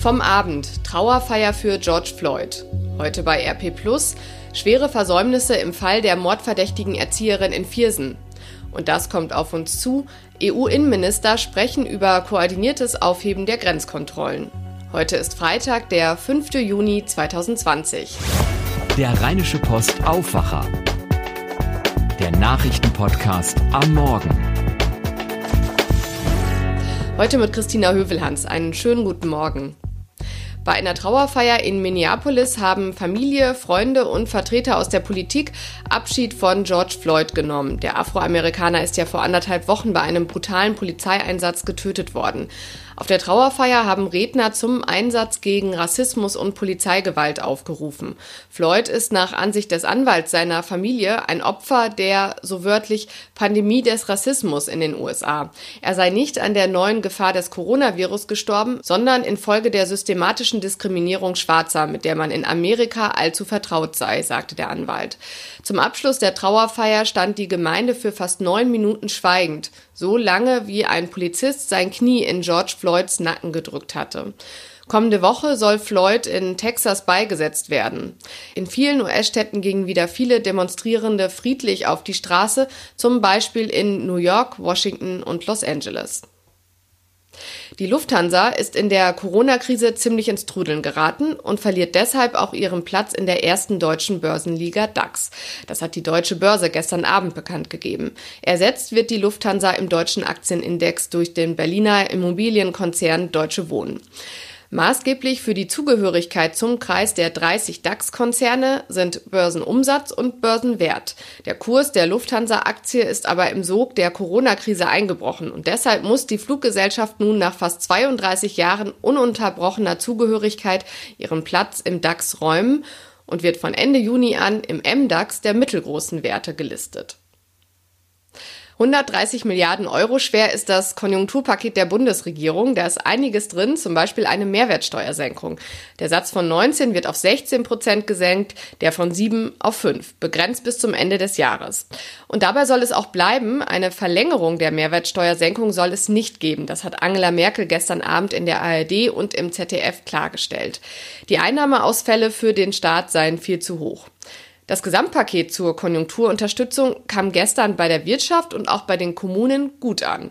Vom Abend Trauerfeier für George Floyd. Heute bei RP Plus schwere Versäumnisse im Fall der mordverdächtigen Erzieherin in Viersen. Und das kommt auf uns zu. EU-Innenminister sprechen über koordiniertes Aufheben der Grenzkontrollen. Heute ist Freitag, der 5. Juni 2020. Der Rheinische Post Aufwacher. Der Nachrichtenpodcast am Morgen. Heute mit Christina Hövelhans. Einen schönen guten Morgen. Bei einer Trauerfeier in Minneapolis haben Familie, Freunde und Vertreter aus der Politik Abschied von George Floyd genommen. Der Afroamerikaner ist ja vor anderthalb Wochen bei einem brutalen Polizeieinsatz getötet worden. Auf der Trauerfeier haben Redner zum Einsatz gegen Rassismus und Polizeigewalt aufgerufen. Floyd ist nach Ansicht des Anwalts seiner Familie ein Opfer der, so wörtlich, Pandemie des Rassismus in den USA. Er sei nicht an der neuen Gefahr des Coronavirus gestorben, sondern infolge der systematischen Diskriminierung Schwarzer, mit der man in Amerika allzu vertraut sei, sagte der Anwalt. Zum Abschluss der Trauerfeier stand die Gemeinde für fast neun Minuten schweigend so lange wie ein Polizist sein Knie in George Floyds Nacken gedrückt hatte. Kommende Woche soll Floyd in Texas beigesetzt werden. In vielen US-Städten gingen wieder viele Demonstrierende friedlich auf die Straße, zum Beispiel in New York, Washington und Los Angeles. Die Lufthansa ist in der Corona-Krise ziemlich ins Trudeln geraten und verliert deshalb auch ihren Platz in der ersten deutschen Börsenliga DAX. Das hat die deutsche Börse gestern Abend bekannt gegeben. Ersetzt wird die Lufthansa im deutschen Aktienindex durch den Berliner Immobilienkonzern Deutsche Wohnen. Maßgeblich für die Zugehörigkeit zum Kreis der 30 DAX-Konzerne sind Börsenumsatz und Börsenwert. Der Kurs der Lufthansa-Aktie ist aber im Sog der Corona-Krise eingebrochen und deshalb muss die Fluggesellschaft nun nach fast 32 Jahren ununterbrochener Zugehörigkeit ihren Platz im DAX räumen und wird von Ende Juni an im MDAX der mittelgroßen Werte gelistet. 130 Milliarden Euro schwer ist das Konjunkturpaket der Bundesregierung. Da ist einiges drin, zum Beispiel eine Mehrwertsteuersenkung. Der Satz von 19 wird auf 16 Prozent gesenkt, der von 7 auf 5, begrenzt bis zum Ende des Jahres. Und dabei soll es auch bleiben. Eine Verlängerung der Mehrwertsteuersenkung soll es nicht geben. Das hat Angela Merkel gestern Abend in der ARD und im ZDF klargestellt. Die Einnahmeausfälle für den Staat seien viel zu hoch. Das Gesamtpaket zur Konjunkturunterstützung kam gestern bei der Wirtschaft und auch bei den Kommunen gut an.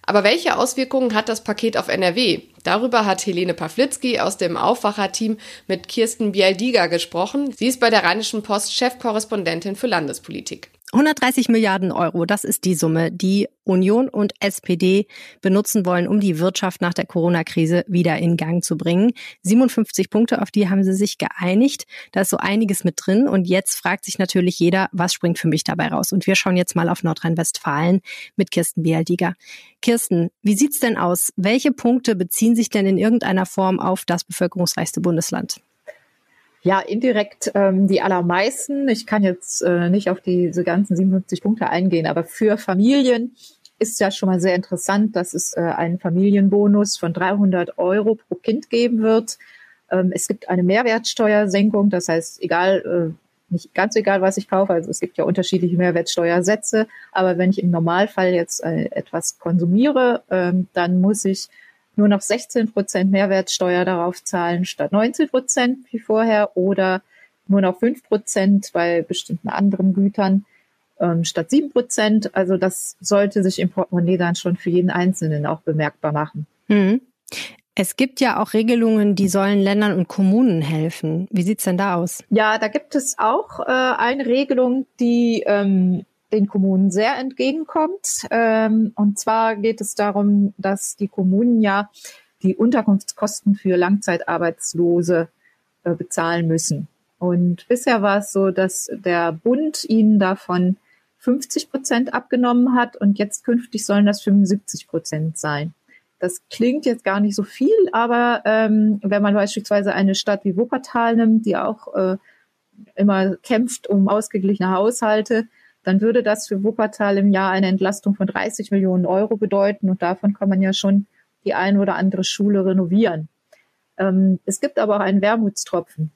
Aber welche Auswirkungen hat das Paket auf NRW? Darüber hat Helene Pawlitzki aus dem Aufwacherteam mit Kirsten Bialdiga gesprochen. Sie ist bei der Rheinischen Post Chefkorrespondentin für Landespolitik. 130 Milliarden Euro, das ist die Summe, die Union und SPD benutzen wollen, um die Wirtschaft nach der Corona-Krise wieder in Gang zu bringen. 57 Punkte, auf die haben sie sich geeinigt. Da ist so einiges mit drin. Und jetzt fragt sich natürlich jeder, was springt für mich dabei raus? Und wir schauen jetzt mal auf Nordrhein-Westfalen mit Kirsten Bialdiger. Kirsten, wie sieht's denn aus? Welche Punkte beziehen sich denn in irgendeiner Form auf das bevölkerungsreichste Bundesland? Ja, indirekt ähm, die allermeisten. Ich kann jetzt äh, nicht auf diese ganzen 57 Punkte eingehen, aber für Familien ist ja schon mal sehr interessant, dass es äh, einen Familienbonus von 300 Euro pro Kind geben wird. Ähm, es gibt eine Mehrwertsteuersenkung, das heißt, egal, äh, nicht ganz egal, was ich kaufe, also es gibt ja unterschiedliche Mehrwertsteuersätze, aber wenn ich im Normalfall jetzt äh, etwas konsumiere, ähm, dann muss ich nur noch 16 Prozent Mehrwertsteuer darauf zahlen statt 19 Prozent wie vorher oder nur noch 5 Prozent bei bestimmten anderen Gütern ähm, statt 7 Prozent. Also das sollte sich im Portemonnaie dann schon für jeden Einzelnen auch bemerkbar machen. Mhm. Es gibt ja auch Regelungen, die sollen Ländern und Kommunen helfen. Wie sieht's denn da aus? Ja, da gibt es auch äh, eine Regelung, die ähm, den Kommunen sehr entgegenkommt. Ähm, und zwar geht es darum, dass die Kommunen ja die Unterkunftskosten für Langzeitarbeitslose äh, bezahlen müssen. Und bisher war es so, dass der Bund ihnen davon 50 Prozent abgenommen hat und jetzt künftig sollen das 75 Prozent sein. Das klingt jetzt gar nicht so viel, aber ähm, wenn man beispielsweise eine Stadt wie Wuppertal nimmt, die auch äh, immer kämpft um ausgeglichene Haushalte, dann würde das für Wuppertal im Jahr eine Entlastung von 30 Millionen Euro bedeuten und davon kann man ja schon die ein oder andere Schule renovieren. Ähm, es gibt aber auch einen Wermutstropfen.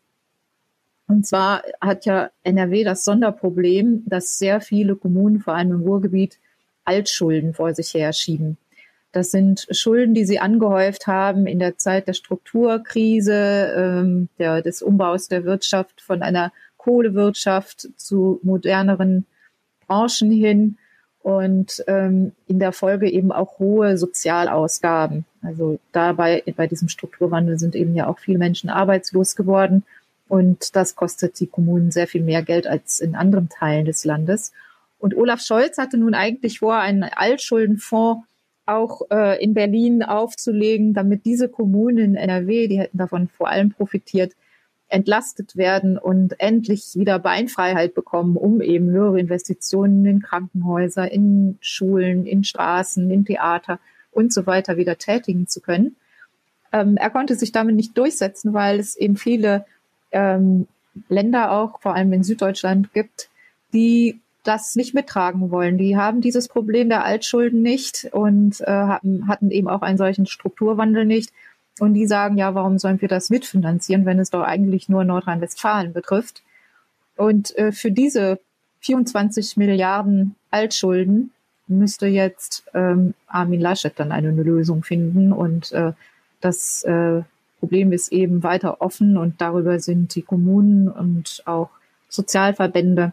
Und zwar hat ja NRW das Sonderproblem, dass sehr viele Kommunen, vor allem im Ruhrgebiet, Altschulden vor sich her schieben. Das sind Schulden, die sie angehäuft haben in der Zeit der Strukturkrise, ähm, der, des Umbaus der Wirtschaft von einer Kohlewirtschaft zu moderneren Branchen hin und ähm, in der Folge eben auch hohe Sozialausgaben. Also dabei bei diesem Strukturwandel sind eben ja auch viele Menschen arbeitslos geworden und das kostet die Kommunen sehr viel mehr Geld als in anderen Teilen des Landes. Und Olaf Scholz hatte nun eigentlich vor, einen Altschuldenfonds auch äh, in Berlin aufzulegen, damit diese Kommunen in NRW, die hätten davon vor allem profitiert, entlastet werden und endlich wieder Beinfreiheit bekommen, um eben höhere Investitionen in Krankenhäuser, in Schulen, in Straßen, in Theater und so weiter wieder tätigen zu können. Ähm, er konnte sich damit nicht durchsetzen, weil es eben viele ähm, Länder auch, vor allem in Süddeutschland, gibt, die das nicht mittragen wollen. Die haben dieses Problem der Altschulden nicht und äh, hatten, hatten eben auch einen solchen Strukturwandel nicht und die sagen, ja, warum sollen wir das mitfinanzieren, wenn es doch eigentlich nur Nordrhein-Westfalen betrifft? Und äh, für diese 24 Milliarden Altschulden müsste jetzt ähm, Armin Laschet dann eine Lösung finden. Und äh, das äh, Problem ist eben weiter offen und darüber sind die Kommunen und auch Sozialverbände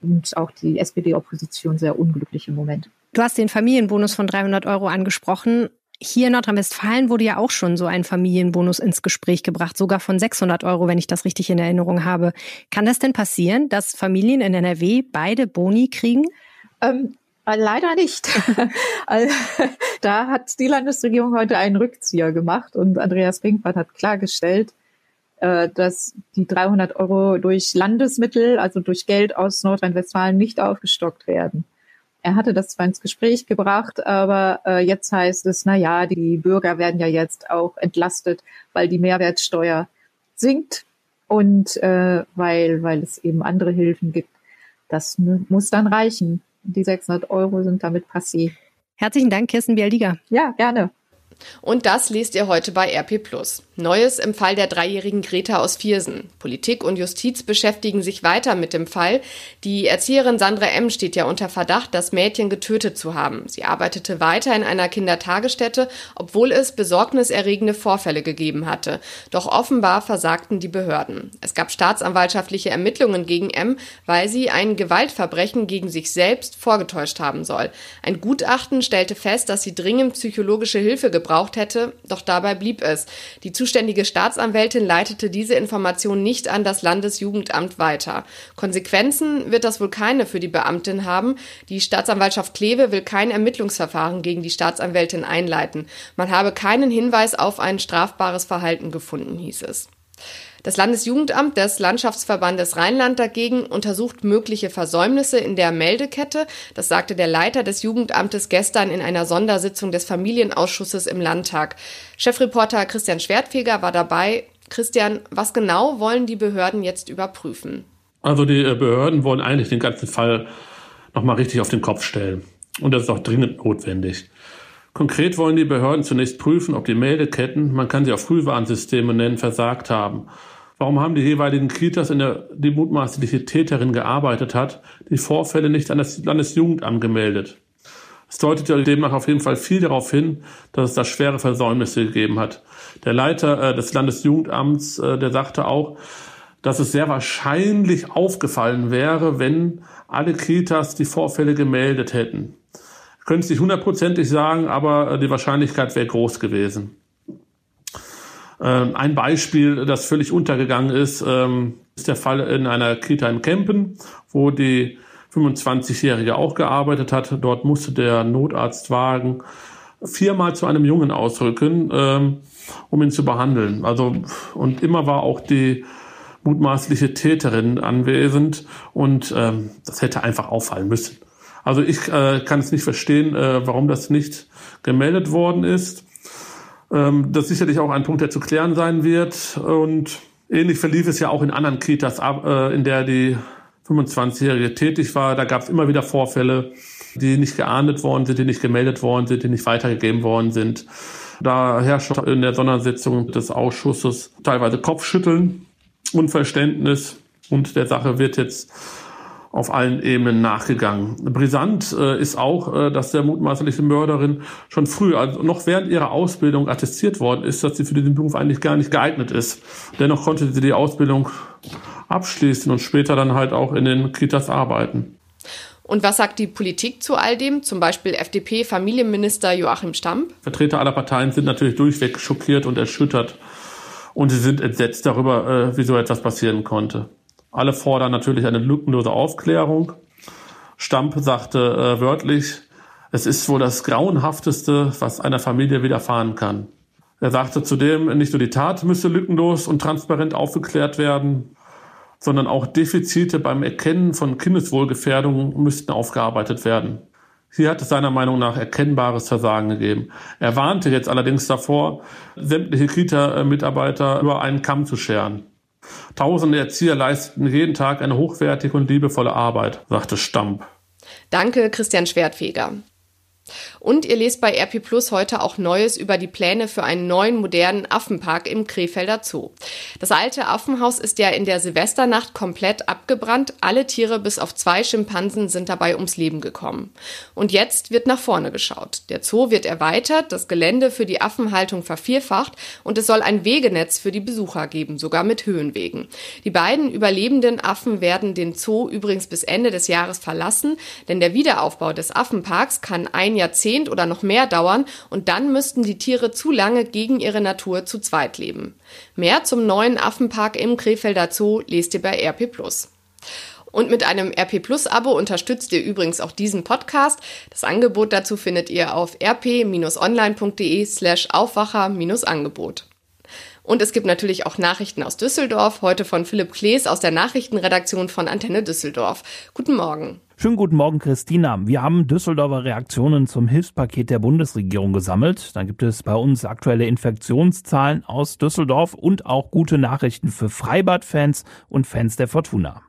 und auch die SPD-Opposition sehr unglücklich im Moment. Du hast den Familienbonus von 300 Euro angesprochen. Hier in Nordrhein-Westfalen wurde ja auch schon so ein Familienbonus ins Gespräch gebracht, sogar von 600 Euro, wenn ich das richtig in Erinnerung habe. Kann das denn passieren, dass Familien in NRW beide Boni kriegen? Ähm, äh, leider nicht. Also, da hat die Landesregierung heute einen Rückzieher gemacht und Andreas Pinkwart hat klargestellt, äh, dass die 300 Euro durch Landesmittel, also durch Geld aus Nordrhein-Westfalen nicht aufgestockt werden. Er hatte das zwar ins Gespräch gebracht, aber äh, jetzt heißt es, na ja, die Bürger werden ja jetzt auch entlastet, weil die Mehrwertsteuer sinkt und äh, weil, weil es eben andere Hilfen gibt. Das muss dann reichen. Die 600 Euro sind damit passé. Herzlichen Dank, Kirsten Bialdiger. Ja, gerne. Und das lest ihr heute bei RP+. Neues im Fall der dreijährigen Greta aus Viersen. Politik und Justiz beschäftigen sich weiter mit dem Fall. Die Erzieherin Sandra M. steht ja unter Verdacht, das Mädchen getötet zu haben. Sie arbeitete weiter in einer Kindertagesstätte, obwohl es besorgniserregende Vorfälle gegeben hatte. Doch offenbar versagten die Behörden. Es gab staatsanwaltschaftliche Ermittlungen gegen M., weil sie ein Gewaltverbrechen gegen sich selbst vorgetäuscht haben soll. Ein Gutachten stellte fest, dass sie dringend psychologische Hilfe gebraucht hätte, doch dabei blieb es. Die zuständige Staatsanwältin leitete diese Information nicht an das Landesjugendamt weiter. Konsequenzen wird das wohl keine für die Beamtin haben. Die Staatsanwaltschaft Kleve will kein Ermittlungsverfahren gegen die Staatsanwältin einleiten. Man habe keinen Hinweis auf ein strafbares Verhalten gefunden, hieß es. Das Landesjugendamt des Landschaftsverbandes Rheinland dagegen untersucht mögliche Versäumnisse in der Meldekette. Das sagte der Leiter des Jugendamtes gestern in einer Sondersitzung des Familienausschusses im Landtag. Chefreporter Christian Schwertfeger war dabei. Christian, was genau wollen die Behörden jetzt überprüfen? Also die äh, Behörden wollen eigentlich den ganzen Fall nochmal richtig auf den Kopf stellen. Und das ist auch dringend notwendig. Konkret wollen die Behörden zunächst prüfen, ob die Meldeketten, man kann sie auch Frühwarnsysteme nennen, versagt haben. Warum haben die jeweiligen Kitas, in der die mutmaßliche Täterin gearbeitet hat, die Vorfälle nicht an das Landesjugendamt gemeldet? Es deutet ja demnach auf jeden Fall viel darauf hin, dass es da schwere Versäumnisse gegeben hat. Der Leiter äh, des Landesjugendamts, äh, der sagte auch, dass es sehr wahrscheinlich aufgefallen wäre, wenn alle Kitas die Vorfälle gemeldet hätten. Könnte es nicht hundertprozentig sagen, aber äh, die Wahrscheinlichkeit wäre groß gewesen. Ähm, ein Beispiel, das völlig untergegangen ist, ähm, ist der Fall in einer Kita in Kempen, wo die 25-Jährige auch gearbeitet hat. Dort musste der Notarztwagen viermal zu einem Jungen ausrücken, ähm, um ihn zu behandeln. Also, und immer war auch die mutmaßliche Täterin anwesend und ähm, das hätte einfach auffallen müssen. Also ich äh, kann es nicht verstehen, äh, warum das nicht gemeldet worden ist. Ähm, das sicherlich auch ein Punkt, der zu klären sein wird. Und ähnlich verlief es ja auch in anderen Kitas, äh, in der die 25-Jährige tätig war. Da gab es immer wieder Vorfälle, die nicht geahndet worden sind, die nicht gemeldet worden sind, die nicht weitergegeben worden sind. Da herrscht in der Sondersitzung des Ausschusses teilweise Kopfschütteln, Unverständnis und der Sache wird jetzt auf allen Ebenen nachgegangen. Brisant äh, ist auch, äh, dass der mutmaßliche Mörderin schon früh, also noch während ihrer Ausbildung attestiert worden ist, dass sie für diesen Beruf eigentlich gar nicht geeignet ist. Dennoch konnte sie die Ausbildung abschließen und später dann halt auch in den Kitas arbeiten. Und was sagt die Politik zu all dem? Zum Beispiel FDP-Familienminister Joachim Stamp? Vertreter aller Parteien sind natürlich durchweg schockiert und erschüttert. Und sie sind entsetzt darüber, äh, wie so etwas passieren konnte. Alle fordern natürlich eine lückenlose Aufklärung. Stamp sagte äh, wörtlich, es ist wohl das Grauenhafteste, was einer Familie widerfahren kann. Er sagte zudem, nicht nur die Tat müsse lückenlos und transparent aufgeklärt werden, sondern auch Defizite beim Erkennen von Kindeswohlgefährdungen müssten aufgearbeitet werden. Hier hat es seiner Meinung nach erkennbares Versagen gegeben. Er warnte jetzt allerdings davor, sämtliche Kita-Mitarbeiter über einen Kamm zu scheren. Tausende Erzieher leisten jeden Tag eine hochwertige und liebevolle Arbeit, sagte Stamp. Danke, Christian Schwertfeger. Und ihr lest bei RP Plus heute auch Neues über die Pläne für einen neuen modernen Affenpark im Krefelder Zoo. Das alte Affenhaus ist ja in der Silvesternacht komplett abgebrannt. Alle Tiere bis auf zwei Schimpansen sind dabei ums Leben gekommen. Und jetzt wird nach vorne geschaut. Der Zoo wird erweitert, das Gelände für die Affenhaltung vervierfacht und es soll ein Wegenetz für die Besucher geben, sogar mit Höhenwegen. Die beiden überlebenden Affen werden den Zoo übrigens bis Ende des Jahres verlassen, denn der Wiederaufbau des Affenparks kann ein Jahrzehnt Jahrzehnt oder noch mehr dauern und dann müssten die Tiere zu lange gegen ihre Natur zu zweit leben. Mehr zum neuen Affenpark im Krefelder Zoo lest ihr bei RP Und mit einem RP Plus Abo unterstützt ihr übrigens auch diesen Podcast. Das Angebot dazu findet ihr auf rp-online.de slash Aufwacher-Angebot. Und es gibt natürlich auch Nachrichten aus Düsseldorf, heute von Philipp Klees aus der Nachrichtenredaktion von Antenne Düsseldorf. Guten Morgen. Schönen guten Morgen, Christina. Wir haben Düsseldorfer Reaktionen zum Hilfspaket der Bundesregierung gesammelt. Dann gibt es bei uns aktuelle Infektionszahlen aus Düsseldorf und auch gute Nachrichten für Freibad-Fans und Fans der Fortuna.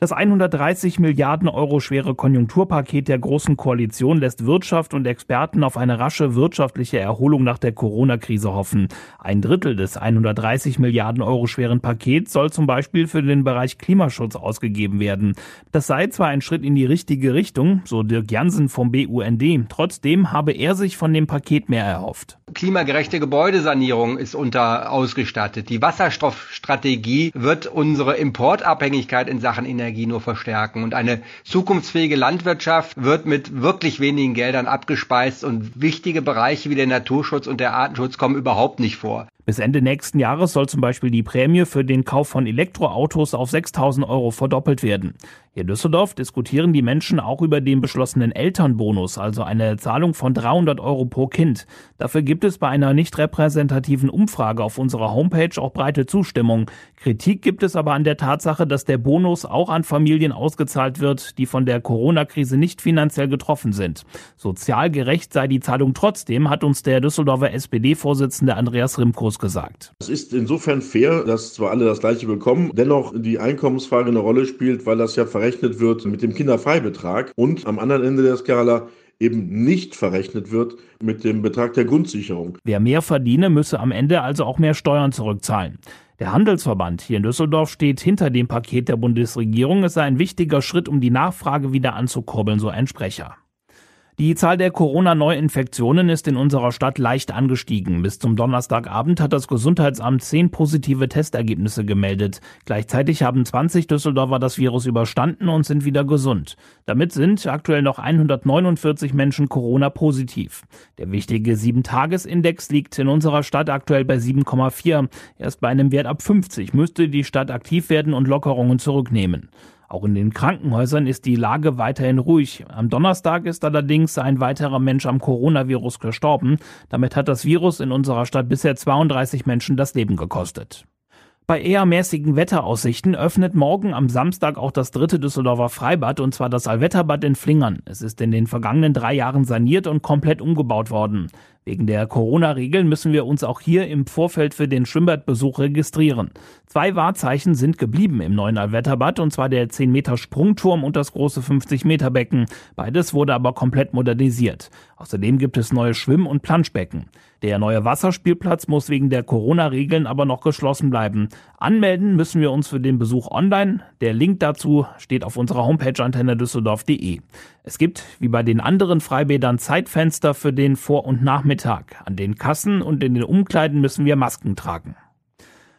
Das 130 Milliarden Euro schwere Konjunkturpaket der Großen Koalition lässt Wirtschaft und Experten auf eine rasche wirtschaftliche Erholung nach der Corona-Krise hoffen. Ein Drittel des 130 Milliarden Euro schweren Pakets soll zum Beispiel für den Bereich Klimaschutz ausgegeben werden. Das sei zwar ein Schritt in die richtige Richtung, so Dirk Jansen vom BUND. Trotzdem habe er sich von dem Paket mehr erhofft. Klimagerechte Gebäudesanierung ist unter ausgestattet. Die Wasserstoffstrategie wird unsere Importabhängigkeit in Sachen Energie nur verstärken. Und eine zukunftsfähige Landwirtschaft wird mit wirklich wenigen Geldern abgespeist und wichtige Bereiche wie der Naturschutz und der Artenschutz kommen überhaupt nicht vor. Bis Ende nächsten Jahres soll zum Beispiel die Prämie für den Kauf von Elektroautos auf 6000 Euro verdoppelt werden. Hier in Düsseldorf diskutieren die Menschen auch über den beschlossenen Elternbonus, also eine Zahlung von 300 Euro pro Kind. Dafür gibt es bei einer nicht repräsentativen Umfrage auf unserer Homepage auch breite Zustimmung. Kritik gibt es aber an der Tatsache, dass der Bonus auch an Familien ausgezahlt wird, die von der Corona-Krise nicht finanziell getroffen sind. Sozial gerecht sei die Zahlung trotzdem, hat uns der Düsseldorfer SPD-Vorsitzende Andreas Rimkus gesagt. Es ist insofern fair, dass zwar alle das Gleiche bekommen, dennoch die Einkommensfrage eine Rolle spielt, weil das ja verrechnet wird mit dem Kinderfreibetrag und am anderen Ende der Skala eben nicht verrechnet wird mit dem Betrag der Grundsicherung. Wer mehr verdiene, müsse am Ende also auch mehr Steuern zurückzahlen. Der Handelsverband hier in Düsseldorf steht hinter dem Paket der Bundesregierung. Es sei ein wichtiger Schritt, um die Nachfrage wieder anzukurbeln, so ein Sprecher. Die Zahl der Corona-Neuinfektionen ist in unserer Stadt leicht angestiegen. Bis zum Donnerstagabend hat das Gesundheitsamt zehn positive Testergebnisse gemeldet. Gleichzeitig haben 20 Düsseldorfer das Virus überstanden und sind wieder gesund. Damit sind aktuell noch 149 Menschen Corona-positiv. Der wichtige 7-Tages-Index liegt in unserer Stadt aktuell bei 7,4. Erst bei einem Wert ab 50 müsste die Stadt aktiv werden und Lockerungen zurücknehmen. Auch in den Krankenhäusern ist die Lage weiterhin ruhig. Am Donnerstag ist allerdings ein weiterer Mensch am Coronavirus gestorben. Damit hat das Virus in unserer Stadt bisher 32 Menschen das Leben gekostet. Bei eher mäßigen Wetteraussichten öffnet morgen am Samstag auch das dritte Düsseldorfer Freibad und zwar das Allwetterbad in Flingern. Es ist in den vergangenen drei Jahren saniert und komplett umgebaut worden. Wegen der Corona-Regeln müssen wir uns auch hier im Vorfeld für den Schwimmbadbesuch registrieren. Zwei Wahrzeichen sind geblieben im neuen Allwetterbad, und zwar der 10 Meter Sprungturm und das große 50 Meter Becken. Beides wurde aber komplett modernisiert. Außerdem gibt es neue Schwimm- und Planschbecken. Der neue Wasserspielplatz muss wegen der Corona-Regeln aber noch geschlossen bleiben. Anmelden müssen wir uns für den Besuch online. Der Link dazu steht auf unserer Homepage antennedüsseldorf.de. Es gibt, wie bei den anderen Freibädern, Zeitfenster für den Vor- und Nachmittag. An den Kassen und in den Umkleiden müssen wir Masken tragen.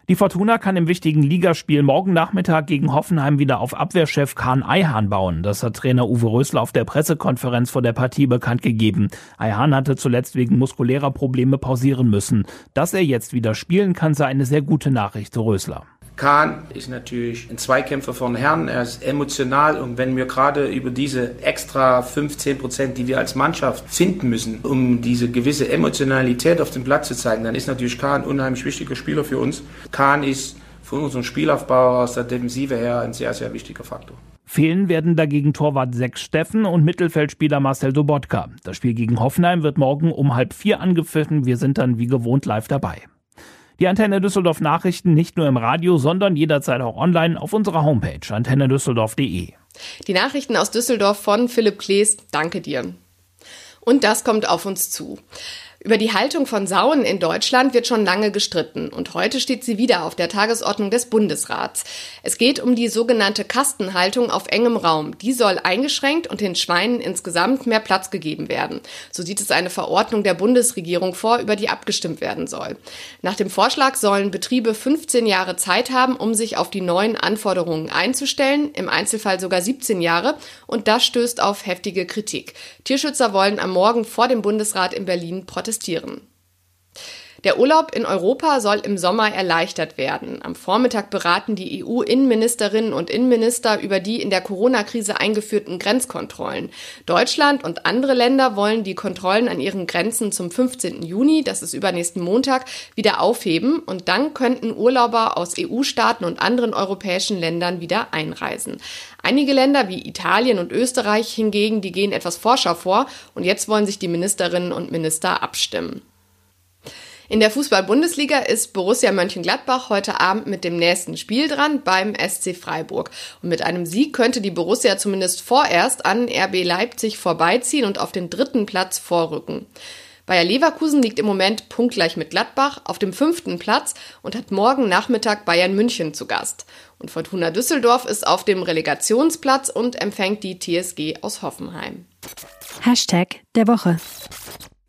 Die Fortuna kann im wichtigen Ligaspiel morgen Nachmittag gegen Hoffenheim wieder auf Abwehrchef Kahn Eihahn bauen. Das hat Trainer Uwe Rösler auf der Pressekonferenz vor der Partie bekannt gegeben. Eihahn hatte zuletzt wegen muskulärer Probleme pausieren müssen. Dass er jetzt wieder spielen kann, sei eine sehr gute Nachricht Rösler. Kahn ist natürlich ein Zweikämpfer von Herrn, er ist emotional und wenn wir gerade über diese extra 15 Prozent, die wir als Mannschaft finden müssen, um diese gewisse Emotionalität auf dem Platz zu zeigen, dann ist natürlich Kahn ein unheimlich wichtiger Spieler für uns. Kahn ist für unseren Spielaufbau aus der Defensive her ein sehr, sehr wichtiger Faktor. Fehlen werden dagegen Torwart Sex Steffen und Mittelfeldspieler Marcel Dobotka. Das Spiel gegen Hoffenheim wird morgen um halb vier angepfiffen. Wir sind dann wie gewohnt live dabei. Die Antenne Düsseldorf Nachrichten nicht nur im Radio, sondern jederzeit auch online auf unserer Homepage antennedüsseldorf.de. Die Nachrichten aus Düsseldorf von Philipp Klees, danke dir. Und das kommt auf uns zu. Über die Haltung von Sauen in Deutschland wird schon lange gestritten und heute steht sie wieder auf der Tagesordnung des Bundesrats. Es geht um die sogenannte Kastenhaltung auf engem Raum. Die soll eingeschränkt und den Schweinen insgesamt mehr Platz gegeben werden. So sieht es eine Verordnung der Bundesregierung vor, über die abgestimmt werden soll. Nach dem Vorschlag sollen Betriebe 15 Jahre Zeit haben, um sich auf die neuen Anforderungen einzustellen, im Einzelfall sogar 17 Jahre und das stößt auf heftige Kritik. Tierschützer wollen am Morgen vor dem Bundesrat in Berlin protestieren protestieren. Der Urlaub in Europa soll im Sommer erleichtert werden. Am Vormittag beraten die EU-Innenministerinnen und Innenminister über die in der Corona-Krise eingeführten Grenzkontrollen. Deutschland und andere Länder wollen die Kontrollen an ihren Grenzen zum 15. Juni, das ist übernächsten Montag, wieder aufheben und dann könnten Urlauber aus EU-Staaten und anderen europäischen Ländern wieder einreisen. Einige Länder wie Italien und Österreich hingegen, die gehen etwas forscher vor und jetzt wollen sich die Ministerinnen und Minister abstimmen. In der Fußball-Bundesliga ist Borussia Mönchengladbach heute Abend mit dem nächsten Spiel dran beim SC Freiburg. Und mit einem Sieg könnte die Borussia zumindest vorerst an RB Leipzig vorbeiziehen und auf den dritten Platz vorrücken. Bayer Leverkusen liegt im Moment punktgleich mit Gladbach auf dem fünften Platz und hat morgen Nachmittag Bayern München zu Gast. Und Fortuna Düsseldorf ist auf dem Relegationsplatz und empfängt die TSG aus Hoffenheim. Hashtag der Woche.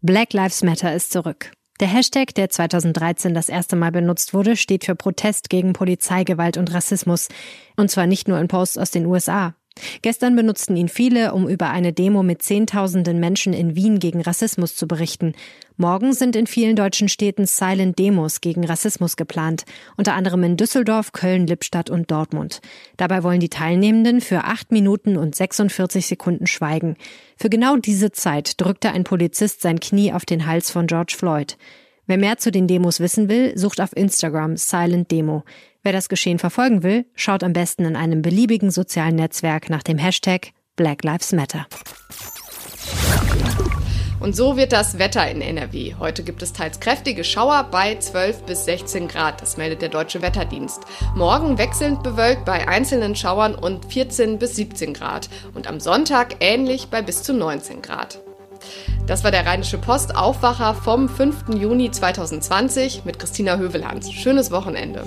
Black Lives Matter ist zurück. Der Hashtag, der 2013 das erste Mal benutzt wurde, steht für Protest gegen Polizeigewalt und Rassismus. Und zwar nicht nur in Posts aus den USA. Gestern benutzten ihn viele, um über eine Demo mit Zehntausenden Menschen in Wien gegen Rassismus zu berichten. Morgen sind in vielen deutschen Städten Silent Demos gegen Rassismus geplant, unter anderem in Düsseldorf, Köln, Lippstadt und Dortmund. Dabei wollen die Teilnehmenden für acht Minuten und 46 Sekunden schweigen. Für genau diese Zeit drückte ein Polizist sein Knie auf den Hals von George Floyd. Wer mehr zu den Demos wissen will, sucht auf Instagram Silent Demo. Wer das Geschehen verfolgen will, schaut am besten in einem beliebigen sozialen Netzwerk nach dem Hashtag Black Lives Matter. Und so wird das Wetter in NRW. Heute gibt es teils kräftige Schauer bei 12 bis 16 Grad. Das meldet der Deutsche Wetterdienst. Morgen wechselnd bewölkt bei einzelnen Schauern und 14 bis 17 Grad. Und am Sonntag ähnlich bei bis zu 19 Grad. Das war der Rheinische Post Aufwacher vom 5. Juni 2020 mit Christina Hövelhans. Schönes Wochenende.